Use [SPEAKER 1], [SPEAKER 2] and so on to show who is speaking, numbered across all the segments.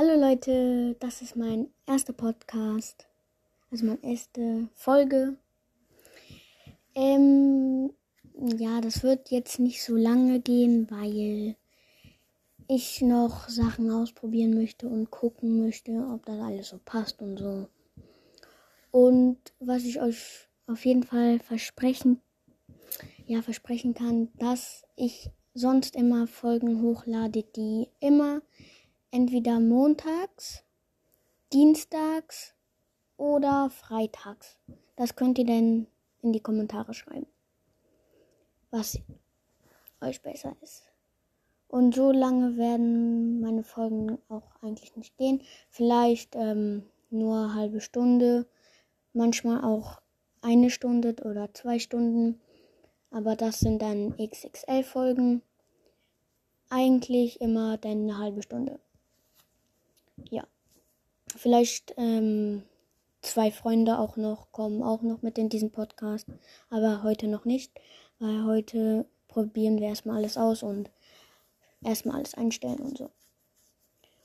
[SPEAKER 1] Hallo Leute, das ist mein erster Podcast, also meine erste Folge. Ähm, ja, das wird jetzt nicht so lange gehen, weil ich noch Sachen ausprobieren möchte und gucken möchte, ob das alles so passt und so. Und was ich euch auf jeden Fall versprechen, ja, versprechen kann, dass ich sonst immer Folgen hochlade, die immer entweder montags, dienstags oder freitags. Das könnt ihr dann in die Kommentare schreiben, was euch besser ist. Und so lange werden meine Folgen auch eigentlich nicht gehen. Vielleicht ähm, nur eine halbe Stunde, manchmal auch eine Stunde oder zwei Stunden. Aber das sind dann XXL-Folgen. Eigentlich immer dann eine halbe Stunde. Vielleicht ähm, zwei Freunde auch noch kommen auch noch mit in diesen Podcast. Aber heute noch nicht, weil heute probieren wir erstmal alles aus und erstmal alles einstellen und so.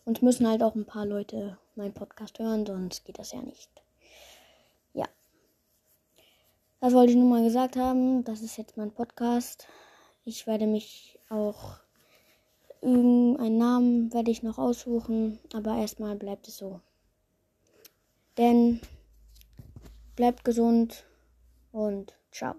[SPEAKER 1] Und müssen halt auch ein paar Leute meinen Podcast hören, sonst geht das ja nicht. Ja. Das wollte ich nur mal gesagt haben. Das ist jetzt mein Podcast. Ich werde mich auch Irgendeinen Namen werde ich noch aussuchen, aber erstmal bleibt es so. Denn bleibt gesund und ciao.